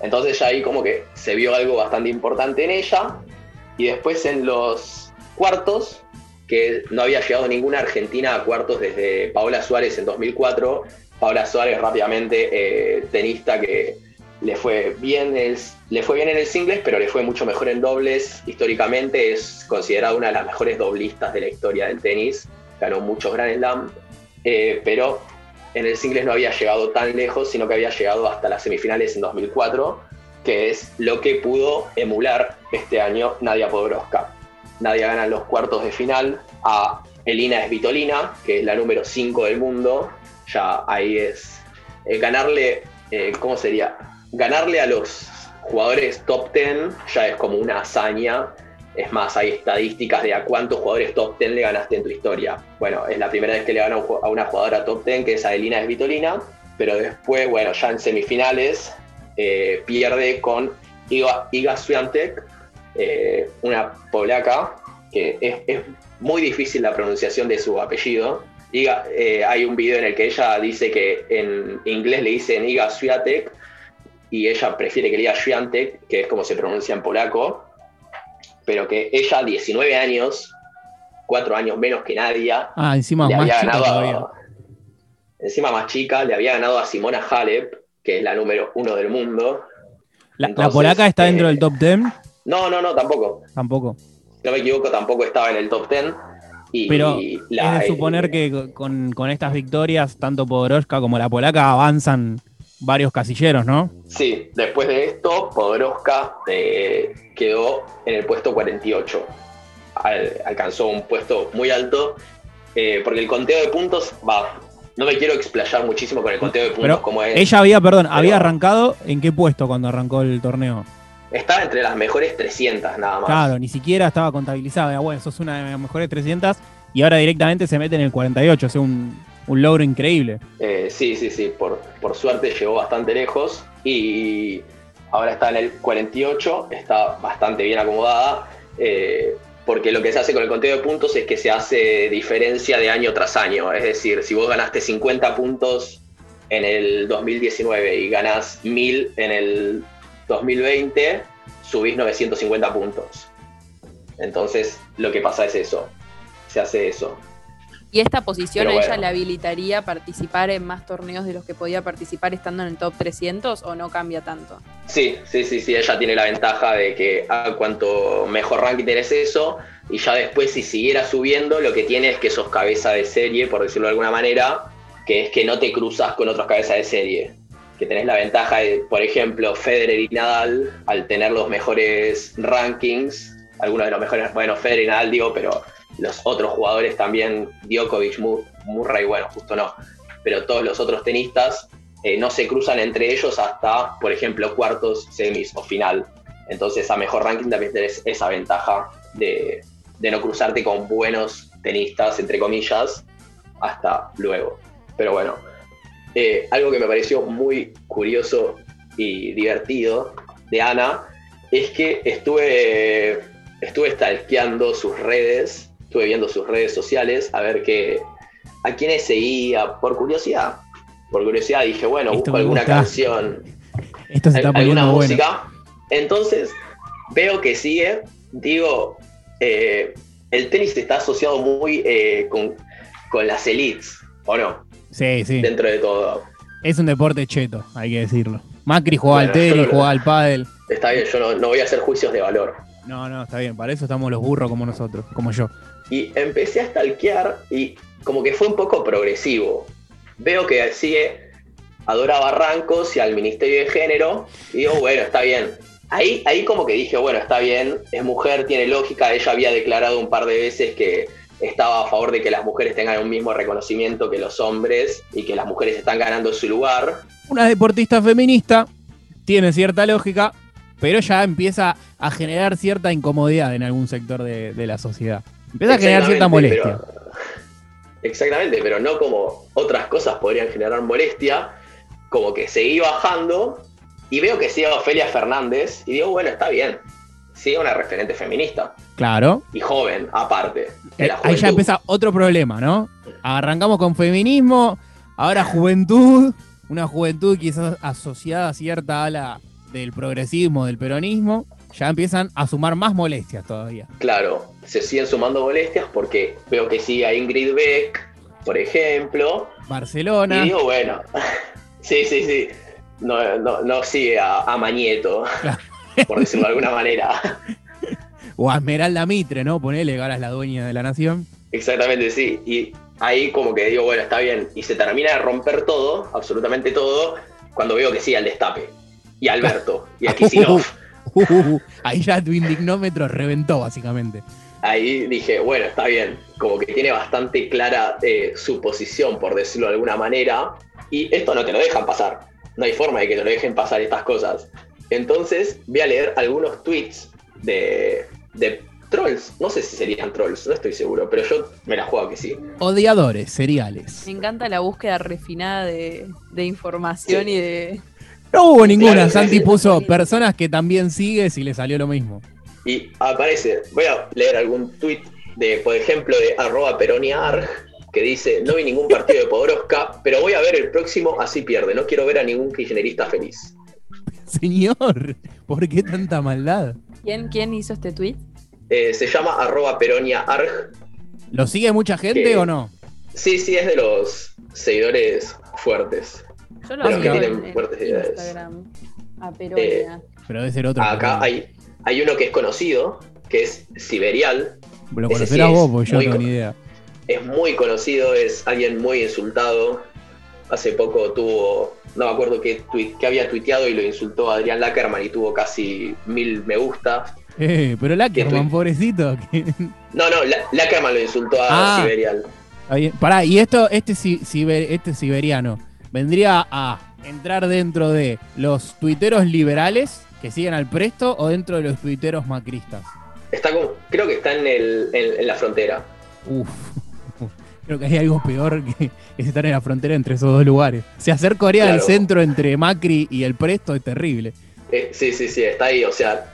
Entonces ya ahí como que se vio algo bastante importante en ella. Y después en los cuartos, que no había llegado ninguna argentina a cuartos desde Paola Suárez en 2004. Paola Suárez rápidamente eh, tenista que le fue, bien el, le fue bien en el singles, pero le fue mucho mejor en dobles. Históricamente es considerada una de las mejores doblistas de la historia del tenis. Ganó muchos Grand Slam, eh, pero en el singles no había llegado tan lejos, sino que había llegado hasta las semifinales en 2004, que es lo que pudo emular este año Nadia Podoroska. Nadia gana los cuartos de final a Elina Svitolina, que es la número 5 del mundo. Ya ahí es eh, ganarle, eh, ¿cómo sería? Ganarle a los jugadores top 10 ya es como una hazaña. Es más, hay estadísticas de a cuántos jugadores top 10 le ganaste en tu historia. Bueno, es la primera vez que le gana a una jugadora top 10, que es a Elina Svitolina, pero después, bueno, ya en semifinales eh, pierde con Iga, Iga Swiatek, eh, una polaca, que es, es, muy difícil la pronunciación de su apellido. Iga, eh, hay un video en el que ella dice que en inglés le dicen Iga Swiatek y ella prefiere que le diga Swiatek, que es como se pronuncia en polaco, pero que ella, 19 años, 4 años menos que Nadia, Ah, encima le más había chica ganado a, encima más chica, le había ganado a Simona Halep, que es la número uno del mundo. La, la Entonces, polaca está eh, dentro del top 10, No, no, no, tampoco. tampoco. Si no me equivoco, tampoco estaba en el top 10. Y Pero la- es de suponer que con, con estas victorias, tanto Podoroska como la polaca avanzan varios casilleros, ¿no? Sí, después de esto, Podoroska eh, quedó en el puesto 48. Al- alcanzó un puesto muy alto, eh, porque el conteo de puntos, va, no me quiero explayar muchísimo con el conteo de puntos Pero como es. ella había, perdón, pero- había arrancado en qué puesto cuando arrancó el torneo. Estaba entre las mejores 300 nada más. Claro, ni siquiera estaba contabilizada. Bueno, sos una de las mejores 300 y ahora directamente se mete en el 48. O sea, un, un logro increíble. Eh, sí, sí, sí, por, por suerte llegó bastante lejos y ahora está en el 48, está bastante bien acomodada, eh, porque lo que se hace con el conteo de puntos es que se hace diferencia de año tras año, es decir, si vos ganaste 50 puntos en el 2019 y ganás 1000 en el 2020, subís 950 puntos. Entonces, lo que pasa es eso, se hace eso. ¿Y esta posición Pero a ella bueno. le habilitaría participar en más torneos de los que podía participar estando en el top 300 o no cambia tanto? Sí, sí, sí, sí, ella tiene la ventaja de que a cuanto mejor ranking tenés eso, y ya después si siguiera subiendo, lo que tiene es que sos cabeza de serie, por decirlo de alguna manera, que es que no te cruzas con otros cabezas de serie. Que tenés la ventaja de, por ejemplo, Federer y Nadal, al tener los mejores rankings, algunos de los mejores, bueno, Federer y Nadal digo, pero los otros jugadores también, Djokovic, Mur- Murray, bueno, justo no, pero todos los otros tenistas eh, no se cruzan entre ellos hasta, por ejemplo, cuartos, semis o final. Entonces, a mejor ranking también tenés esa ventaja de, de no cruzarte con buenos tenistas, entre comillas, hasta luego. Pero bueno, eh, algo que me pareció muy curioso y divertido de Ana es que estuve, estuve stalkeando sus redes, estuve viendo sus redes sociales a ver qué, a quiénes seguía por curiosidad. Por curiosidad dije, bueno, Esto busco alguna gusta. canción, Esto se está al- alguna bueno. música. Entonces, veo que sigue, digo, eh, el tenis está asociado muy eh, con, con las elites, ¿o no? Sí, sí. Dentro de todo. Es un deporte cheto, hay que decirlo. Macri jugaba al Bueno, yo tenis, no- jugaba al pádel. Está bien, yo no, no voy a hacer juicios de valor. No, no, está bien. Para eso estamos los burros como nosotros, como yo. Y empecé a stalkear y como que fue un poco progresivo. Veo que sigue a Dora Barrancos y al Ministerio de Género y digo, bueno, está bien. Ahí, ahí como que dije, bueno, está bien, es mujer, tiene lógica, ella había declarado un par de veces que estaba a favor de que las mujeres tengan un mismo reconocimiento que los hombres y que las mujeres están ganando su lugar. Una deportista feminista tiene cierta lógica, pero ya empieza a generar cierta incomodidad en algún sector de, de la sociedad. Empieza a generar cierta molestia. pero- exactamente, pero no como otras cosas podrían generar molestia, como que seguí bajando y veo que sigue Ofelia Fernández y digo, bueno, está bien. sí una referente feminista. Claro. Y joven, aparte. Eh, ahí ya empieza otro problema, ¿no? Arrancamos con feminismo, ahora juventud, una juventud quizás asociada a cierta ala del progresismo, del peronismo, ya empiezan a sumar más molestias todavía. Claro, se siguen sumando molestias porque veo que sigue a Ingrid Beck, por ejemplo. Barcelona, Y digo, bueno, sí, sí, sí. No, no, no sigue a, a Mañeto, Claro. por decirlo de alguna manera. o a Esmeralda Mitre, ¿no? Ponele, ahora es la dueña de la nación. Exactamente, sí. Y ahí como que digo, bueno, está bien. Y se termina de romper todo, absolutamente todo, cuando veo que sigue al Destape. Y Alberto, y a Kicillof. Uh, uh, uh, ahí ya tu indignómetro reventó, básicamente. Ahí dije, bueno, está bien. Como que tiene bastante clara eh, su posición, por decirlo de alguna manera. Y esto no te lo dejan pasar. No hay forma de que te lo dejen pasar estas cosas. Entonces voy a leer algunos tweets de, de trolls. No sé si serían trolls, no estoy seguro, pero yo me la juego que sí. Odiadores, seriales. Me encanta la búsqueda refinada de, de información Sí. y de. No hubo ninguna, Claro, Santi puso personas que también sigues y le salió lo mismo. Y aparece, voy a leer algún tweet de, por ejemplo, de arroba peroniarg, que dice, no vi ningún partido de Podoroska, pero voy a ver el próximo, así pierde. No quiero ver a ningún kirchnerista feliz. Señor, ¿por qué tanta maldad? ¿Quién, quién hizo este tweet? Eh, se llama arroba peroniarg. ¿Lo sigue mucha gente ¿Qué? o no? Sí, sí, es de los seguidores fuertes. Yo lo en. Instagram. A Peronia. Pero debe ser otro. Acá hay, hay uno que es conocido, que es Siberial. Lo conocerás sí vos, es porque yo no muy tengo ni idea. Es muy conocido, es alguien muy insultado. Hace poco tuvo, no me acuerdo qué, tweet, qué había tuiteado y lo insultó a Adrián Lackerman y tuvo casi mil me gusta. Eh, pero Lackerman, tuit? pobrecito. No, no, La- Lackerman lo insultó a Ah. Siberial. Pará, y esto, este, ciber- este siberiano, vendría a entrar dentro de los tuiteros liberales que siguen al presto o dentro de los tuiteros macristas. Está como, creo que está en, el, en, en la frontera. Uf. Creo que hay algo peor que, es estar en la frontera entre esos dos lugares. Se hacer Corea del Claro. centro entre Macri y el Presto es terrible. Eh, sí, sí, sí, está ahí. O sea,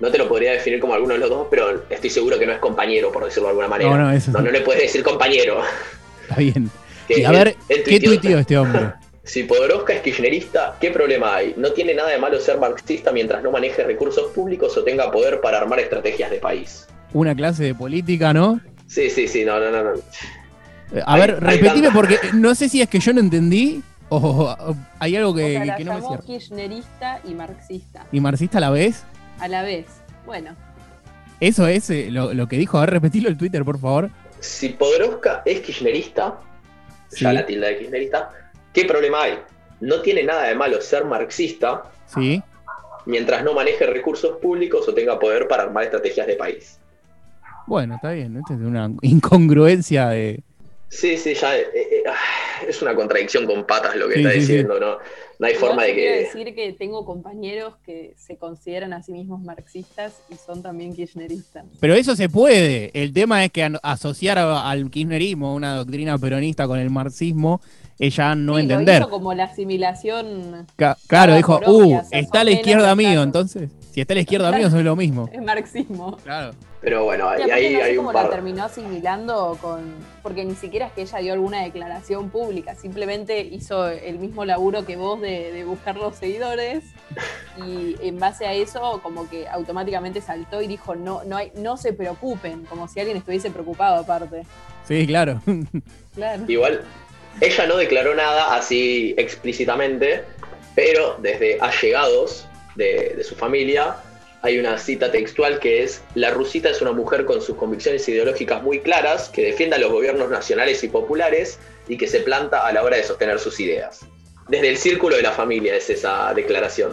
no te lo podría definir como alguno de los dos, pero estoy seguro que no es compañero, por decirlo de alguna manera. No, no, eso no, no le puedes decir compañero. está bien. Que Y a ver, él ¿qué tuiteó- este hombre? Si Podoroska es kirchnerista, ¿qué problema hay? No tiene nada de malo ser marxista mientras no maneje recursos públicos o tenga poder para armar estrategias de país. Una clase de política, ¿no? Sí, sí, sí, no, no, no. no. A Hay- ver, repetime tanta- porque no sé si es que yo no entendí o, o hay algo O que, sea, la que no me llamó cierra. kirchnerista y marxista ¿Y marxista a la vez? a la vez. Bueno, Eso es eh, lo, lo que dijo. A ver, repetilo el Twitter, por favor. Si Podoroska es kirchnerista, Sí. la tilda de kirchnerista, ¿qué problema hay? No tiene nada de malo ser marxista Sí. mientras no maneje recursos públicos o tenga poder para armar estrategias de país. Bueno, está bien. Esta es una incongruencia de. Sí, sí, ya eh, eh, ah, es una contradicción con patas lo que Sí, está diciendo, ¿no? No hay forma de quiero que... decir que tengo compañeros que se consideran a sí mismos marxistas y son también kirchneristas. Pero eso se puede. El tema es que asociar a- al kirchnerismo, una doctrina peronista, con el marxismo, es ya no Sí, entender. Lo hizo como la asimilación Ca- claro, dijo, uh, está a la izquierda mío, entonces. Si está a la izquierda mío, eso es lo mismo. es marxismo. Claro. Pero bueno, ahí, ahí no sé hay un cómo la par... terminó asimilando con. Porque ni siquiera es que ella dio alguna declaración pública, simplemente hizo el mismo laburo que vos de, de buscar los seguidores. Y en base a eso, como que automáticamente saltó y dijo: no, no, hay, no se preocupen, como si alguien estuviese preocupado aparte. Sí, claro. Claro. Igual, ella no declaró nada así explícitamente, pero desde allegados de, de su familia hay una cita textual que es, la rusita es una mujer con sus convicciones ideológicas muy claras, que defiende a los gobiernos nacionales y populares y que se planta a la hora de sostener sus ideas. Desde el círculo de la familia es esa declaración.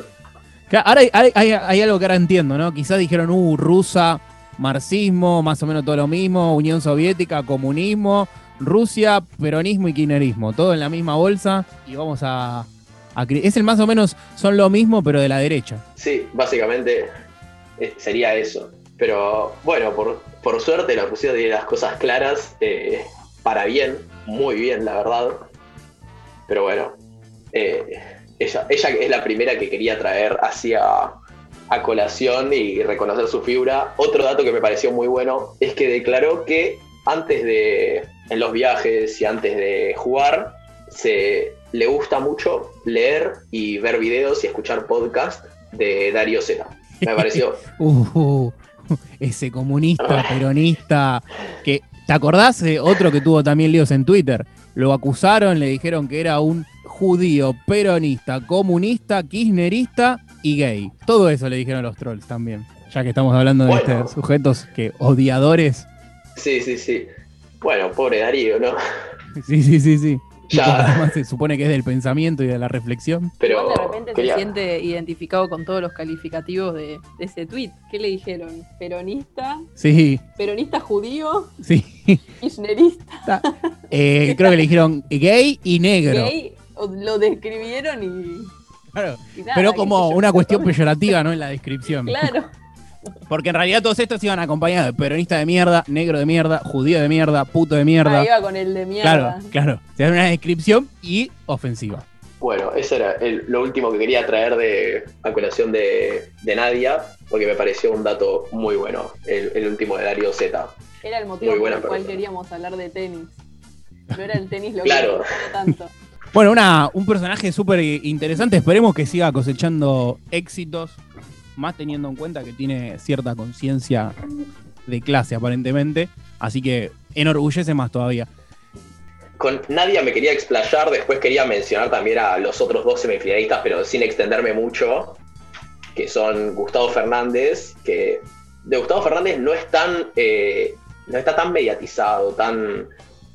Ahora hay- hay- hay algo que ahora entiendo, ¿no? Quizás dijeron, uh, rusa, marxismo, más o menos todo lo mismo, Unión Soviética, comunismo, Rusia, peronismo y kirchnerismo, todo en la misma bolsa y vamos a, a Es el más o menos, son lo mismo, pero de la derecha. Sí, básicamente eh, sería eso. Pero bueno, por, por suerte la Rusia tiene las cosas claras eh, para bien, muy bien, la verdad. Pero bueno, eh, ella, ella es la primera que quería traer hacia a colación y reconocer su figura. Otro dato que me pareció muy bueno es que declaró que antes de, en los viajes y antes de jugar, se le gusta mucho leer y ver videos y escuchar podcast de Darío Zeta. Me pareció. Uh, ese comunista, peronista, que ¿te acordás de otro que tuvo también líos en Twitter? Lo acusaron, le dijeron que era un judío, peronista, comunista, kirchnerista y gay. Todo eso le dijeron los trolls también. Ya que estamos hablando de Bueno. estos sujetos que odiadores. Sí, sí, sí. Bueno, pobre Darío, ¿no? Sí, sí, sí, sí. Ya. Se supone que es del pensamiento y de la reflexión. Pero de repente quería- se siente identificado con todos los calificativos de, de ese tweet. ¿Qué le dijeron? ¿Peronista? Sí, ¿Peronista judío? sí. ¿Kirchnerista? Eh, creo que le dijeron gay y negro. ¿Gay? Lo describieron y. Claro. y nada, Pero como una cuestión peyorativa, ¿no? En la descripción. Claro. Porque en realidad todos estos iban acompañados de peronista de mierda, negro de mierda, judío de mierda, puto de mierda. Ah, iba con el de mierda. Claro, claro. Se da una descripción y ofensiva. Bueno, eso era el- lo último que quería traer de a colación de, de Nadia, porque me pareció un dato muy bueno, el, el último de Darío Z. Era el motivo Muy por el cual queríamos hablar de tenis. No era el tenis lo Claro. que tanto. Bueno, una, un personaje súper interesante. Esperemos que siga cosechando éxitos, más teniendo en cuenta que tiene cierta conciencia de clase aparentemente. Así que enorgullece más todavía. Con Nadia me quería explayar, después quería mencionar también a los otros dos semifinalistas, pero sin extenderme mucho, que son Gustavo Fernández, que de Gustavo Fernández no es tan, eh, no está tan mediatizado, tan,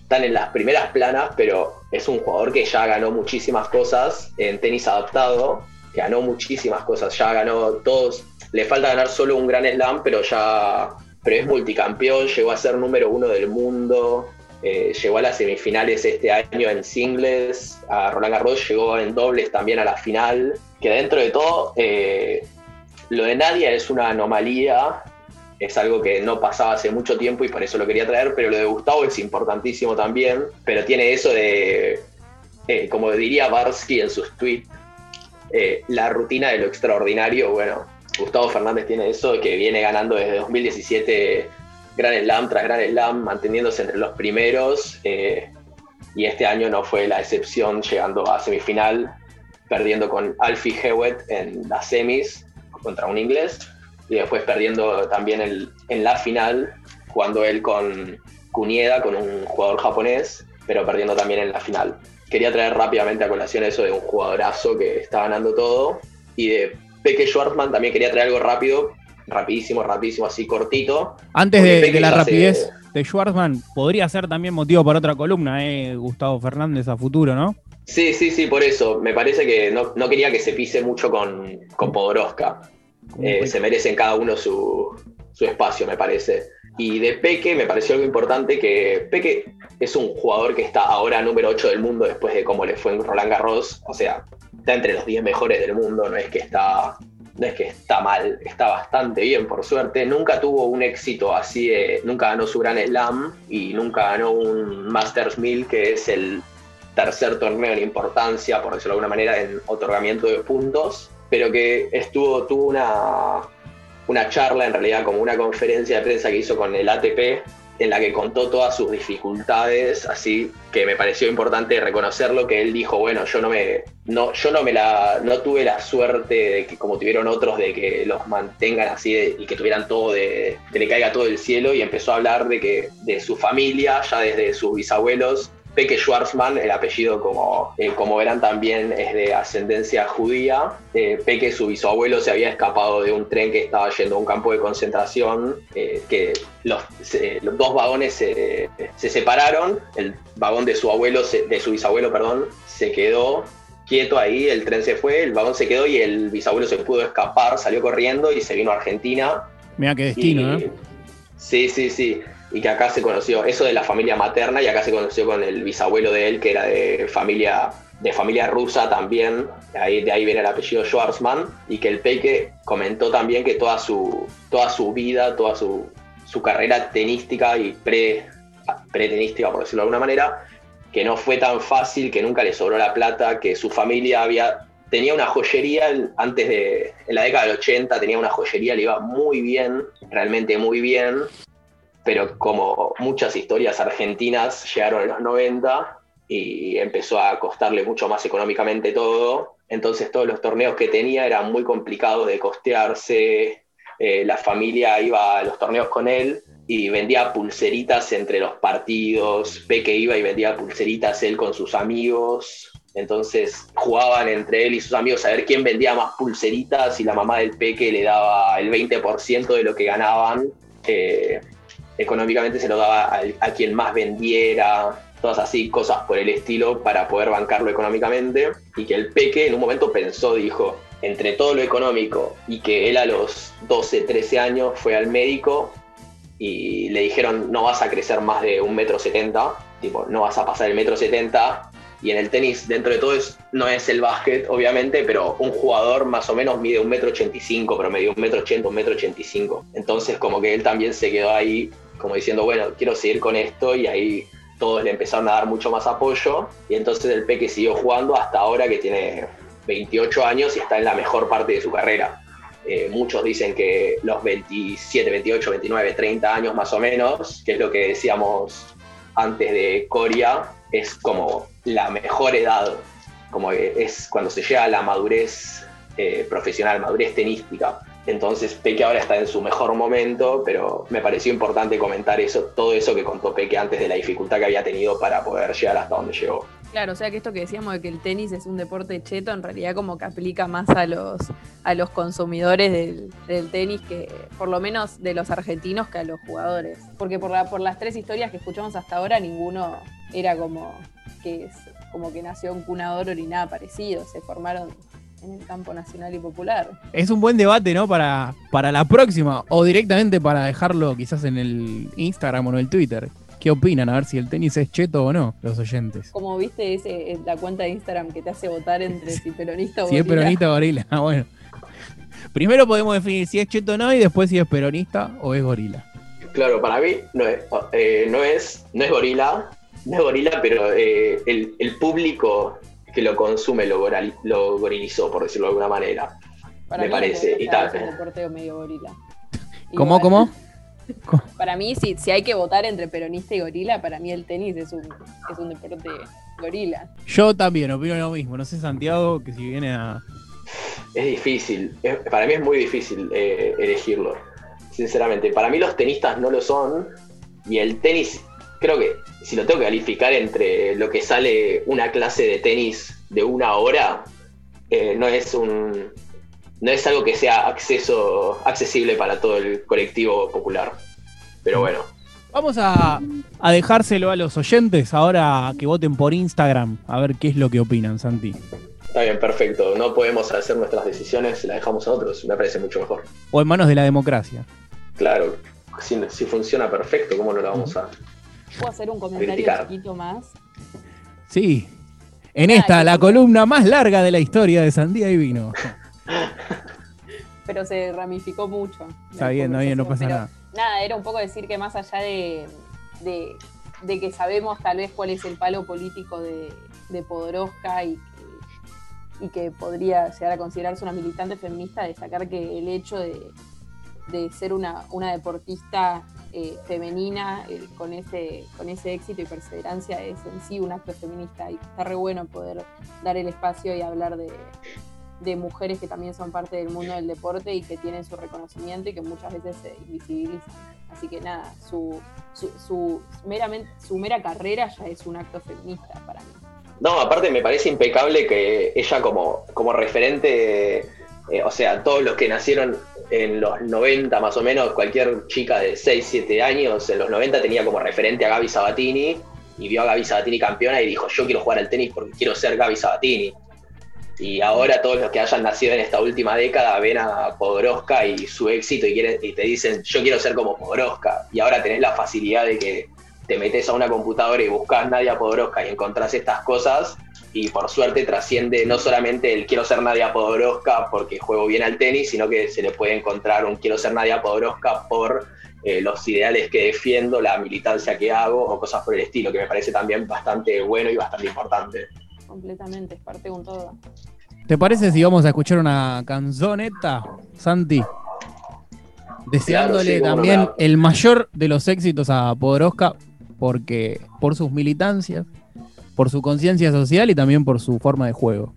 tan en las primeras planas, pero es un jugador que ya ganó muchísimas cosas en tenis adaptado, ganó muchísimas cosas, ya ganó todos, le falta ganar solo un gran slam, pero ya pero es multicampeón, llegó a ser número uno del mundo, eh, llegó a las semifinales este año en singles, a Roland Garros llegó en dobles también a la final, que dentro de todo, eh, lo de Nadia es una anomalía, es algo que no pasaba hace mucho tiempo y por eso lo quería traer, pero lo de Gustavo es importantísimo también, pero tiene eso de, eh, como diría Barsky en sus tweets, eh, la rutina de lo extraordinario, bueno, Gustavo Fernández tiene eso, que viene ganando desde 2017 Gran Slam tras Gran Slam, manteniéndose entre los primeros, eh, y este año no fue la excepción, llegando a semifinal, perdiendo con Alfie Hewitt en las semis contra un inglés, y después perdiendo también el- en la final, jugando él con Kunieda, con un jugador japonés, pero perdiendo también en la final. Quería traer rápidamente a colación eso de un jugadorazo que está ganando todo, y de Peque Schwartzman también quería traer algo rápido, rapidísimo, rapidísimo, así cortito. Antes de, de la rapidez se- de Schwarzman, podría ser también motivo para otra columna, ¿eh? Gustavo Fernández a futuro, ¿no? Sí, sí, sí, por eso. Me parece que no, no quería que se pise mucho con, con Podoroska. Eh, se merecen cada uno su, su espacio, me parece. Y de Peque me pareció algo importante que Peque es un jugador que está ahora número 8 del mundo después de cómo le fue en Roland Garros. O sea, está entre los 10 mejores del mundo, no es que está, no es que está mal, está bastante bien, por suerte. Nunca tuvo un éxito así de, nunca ganó su gran slam y nunca ganó un Masters 1000, que es el tercer torneo en importancia, por decirlo de alguna manera, en otorgamiento de puntos, pero que estuvo, tuvo una, una charla, en realidad como una conferencia de prensa que hizo con el ATP, en la que contó todas sus dificultades, así que me pareció importante reconocerlo, que él dijo, bueno, yo no me, no, yo no me la, no tuve la suerte de que como tuvieron otros de que los mantengan así de- y que tuvieran todo de, que le caiga todo del cielo y empezó a hablar de que de su familia, ya desde sus bisabuelos, Peque Schwarzman, el apellido como, eh, como verán también es de ascendencia judía. Eh, Peque, su bisabuelo, se había escapado de un tren que estaba yendo a un campo de concentración, eh, que los, se- los dos vagones se, se separaron, el vagón de su abuelo, se- de su bisabuelo, perdón, se quedó quieto ahí, el tren se fue, el vagón se quedó y el bisabuelo se pudo escapar, salió corriendo y se vino a Argentina Mira qué destino, y- ¿eh? Sí, sí, sí. Y que acá se conoció, eso de la familia materna, y acá se conoció con el bisabuelo de él, que era de familia, de familia rusa también, de ahí, de ahí viene el apellido Schwarzman, y que el Peque comentó también que toda su, toda su vida, toda su, su carrera tenística y pre, pre-tenística, por decirlo de alguna manera, que no fue tan fácil, que nunca le sobró la plata, que su familia había tenía una joyería antes de, en la década del 80 tenía una joyería, le iba muy bien, realmente muy bien, pero como muchas historias argentinas llegaron en los 90 y empezó a costarle mucho más económicamente todo, entonces todos los torneos que tenía eran muy complicados de costearse, eh, la familia iba a los torneos con él y vendía pulseritas entre los partidos, Peque iba y vendía pulseritas él con sus amigos, entonces jugaban entre él y sus amigos a ver quién vendía más pulseritas y la mamá del Peque le daba el 20% de lo que ganaban, eh, económicamente se lo daba a, a quien más vendiera, todas así cosas por el estilo para poder bancarlo económicamente y que el Peque en un momento pensó, dijo, entre todo lo económico y que él a los 12, 13 años fue al médico y le dijeron no vas a crecer más de un metro setenta, tipo no vas a pasar el metro setenta y en el tenis dentro de todo es, no es el básquet obviamente, pero un jugador más o menos mide un metro ochenta y cinco, pero medio un metro ochenta, un metro ochenta y cinco. Entonces como que él también se quedó ahí como diciendo bueno quiero seguir con esto y ahí todos le empezaron a dar mucho más apoyo y entonces el Peque siguió jugando hasta ahora que tiene 28 años y está en la mejor parte de su carrera. Eh, muchos dicen que los 27, 28, 29, 30 años más o menos, que es lo que decíamos antes de Coria, es como la mejor edad, como es cuando se llega a la madurez eh, profesional, madurez tenística. Entonces Peque ahora está en su mejor momento, pero me pareció importante comentar eso, todo eso que contó Peque antes de la dificultad que había tenido para poder llegar hasta donde llegó. Claro, o sea que esto que decíamos de que el tenis es un deporte cheto, en realidad como que aplica más a los, a los consumidores del, del tenis que, por lo menos de los argentinos, que a los jugadores. Porque por, la, por las tres historias que escuchamos hasta ahora, ninguno era como que, es, como que nació en cuna de oro ni nada parecido. Se formaron en el campo nacional y popular. Es un buen debate, ¿no? Para, para la próxima, o directamente para dejarlo quizás en el Instagram o en el Twitter. ¿Qué opinan? A ver si el tenis es cheto o no, los oyentes. Como viste ese, eh, la cuenta de Instagram que te hace votar entre si peronista o Si es gorila? peronista o gorila, ah, bueno. Primero podemos definir si es cheto o no y después si es peronista o es gorila. Claro, para mí no es, eh, no es, no es gorila, no es gorila, pero eh, el, el público que lo consume lo, goral- lo gorilizó, por decirlo de alguna manera. Para me mí parece, y tal. un medio gorila. ¿Cómo, Igual, cómo? Para mí, si, si hay que votar entre peronista y gorila, para mí el tenis es un, es un deporte gorila. Yo también opino lo mismo. No sé, Santiago, que si viene a. Es difícil, es- para mí es muy difícil eh, elegirlo, sinceramente. Para mí los tenistas no lo son y el tenis, creo que si lo tengo que calificar entre lo que sale una clase de tenis de una hora, eh, no es un no es algo que sea acceso accesible para todo el colectivo popular. Pero bueno, Vamos a, a dejárselo a los oyentes ahora que voten por Instagram. A ver qué es lo que opinan, Santi. está bien, perfecto. No podemos hacer nuestras decisiones, las dejamos a otros, me parece mucho mejor. O en manos de la democracia. Claro, si, si funciona perfecto, ¿cómo no lo vamos a...? ¿Puedo hacer un comentario Criticar. chiquito más? Sí. En Ay, esta, la columna más larga de la historia de Sandía y Vino. Pero se ramificó mucho. Está bien, no, bien, no pasa conversación. nada. Pero Nada, era un poco decir que más allá de, de, de que sabemos tal vez cuál es el palo político de, de Podoroska y que, y que podría llegar a considerarse una militante feminista, destacar que el hecho de, de ser una, una deportista eh, femenina eh, con, ese, con ese éxito y perseverancia es en sí un acto feminista y está re bueno poder dar el espacio y hablar de, de mujeres que también son parte del mundo del deporte y que tienen su reconocimiento y que muchas veces se invisibilizan. Así que nada, su, su, su, meramente, su mera carrera ya es un acto feminista para mí. No, aparte me parece impecable que ella como, como referente, eh, o sea, todos los que nacieron en los 90 más o menos, cualquier chica de 6, 7 años en los 90 tenía como referente a Gaby Sabatini y vio a Gaby Sabatini campeona y dijo, yo quiero jugar al tenis porque quiero ser Gaby Sabatini. Y ahora todos los que hayan nacido en esta última década ven a Podoroska y su éxito y, quieren, y te dicen, yo quiero ser como Podoroska. Y ahora tenés la facilidad de que te metes a una computadora y buscas Nadia Podoroska y encontrás estas cosas y por suerte trasciende no solamente el quiero ser Nadia Podoroska porque juego bien al tenis, sino que se le puede encontrar un quiero ser Nadia Podoroska por eh, los ideales que defiendo, la militancia que hago o cosas por el estilo, que me parece también bastante bueno y bastante importante. Completamente, es parte de un todo. ¿Te parece si vamos a escuchar una canzoneta, Santi? Deseándole sí, cómo no, también claro. el mayor de los éxitos a Podoroska porque por sus militancias, por su conciencia social y también por su forma de juego.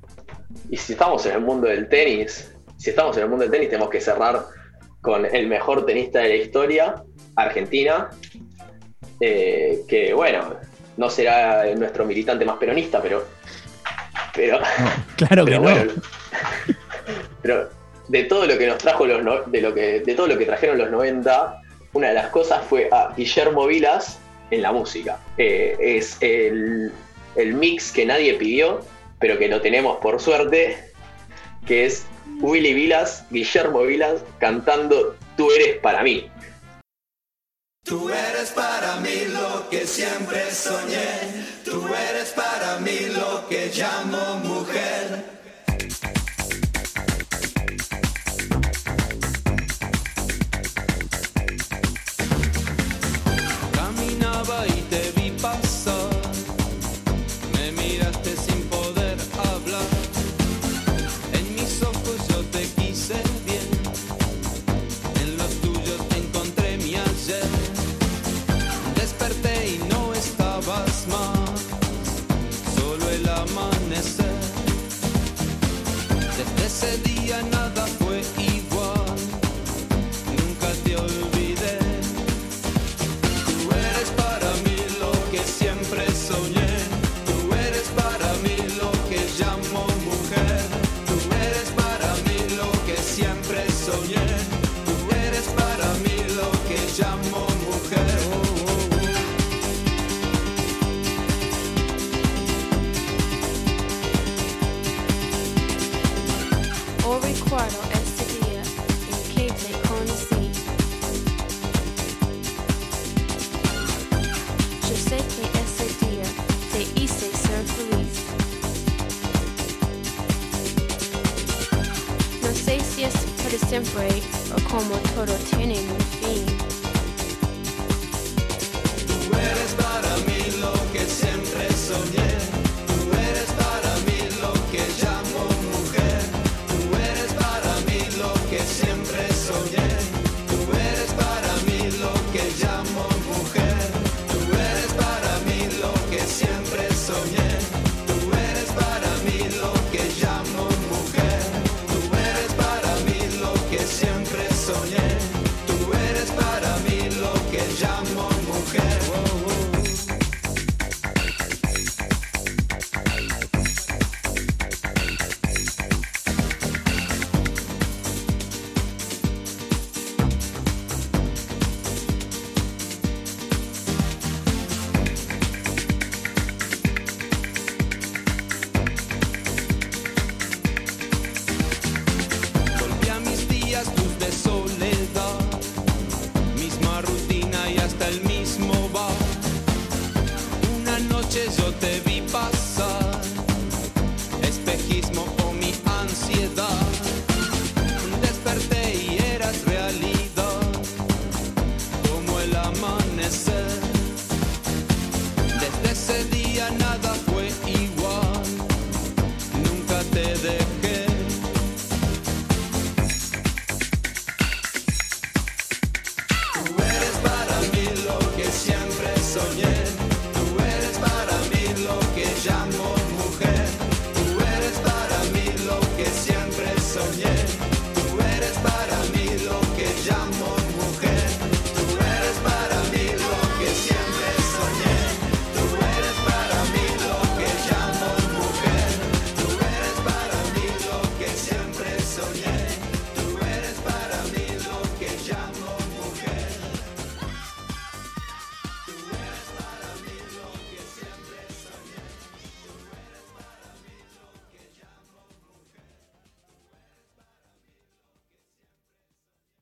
Y si estamos en el mundo del tenis, si estamos en el mundo del tenis, tenemos que cerrar con el mejor tenista de la historia, Argentina, eh, que bueno, no será nuestro militante más peronista, pero. Pero, Claro que pero no. bueno. Pero de todo lo que nos trajo los no- de lo que, de todo lo que trajeron los 90, una de las cosas fue a Guillermo Vilas en la música. Eh, es el, el mix que nadie pidió, pero que lo tenemos por suerte, que es Willy Vilas, Guillermo Vilas, cantando Tú eres para mí. Tú eres para mí lo que siempre soñé. Tú eres para mí lo que llamo mujer.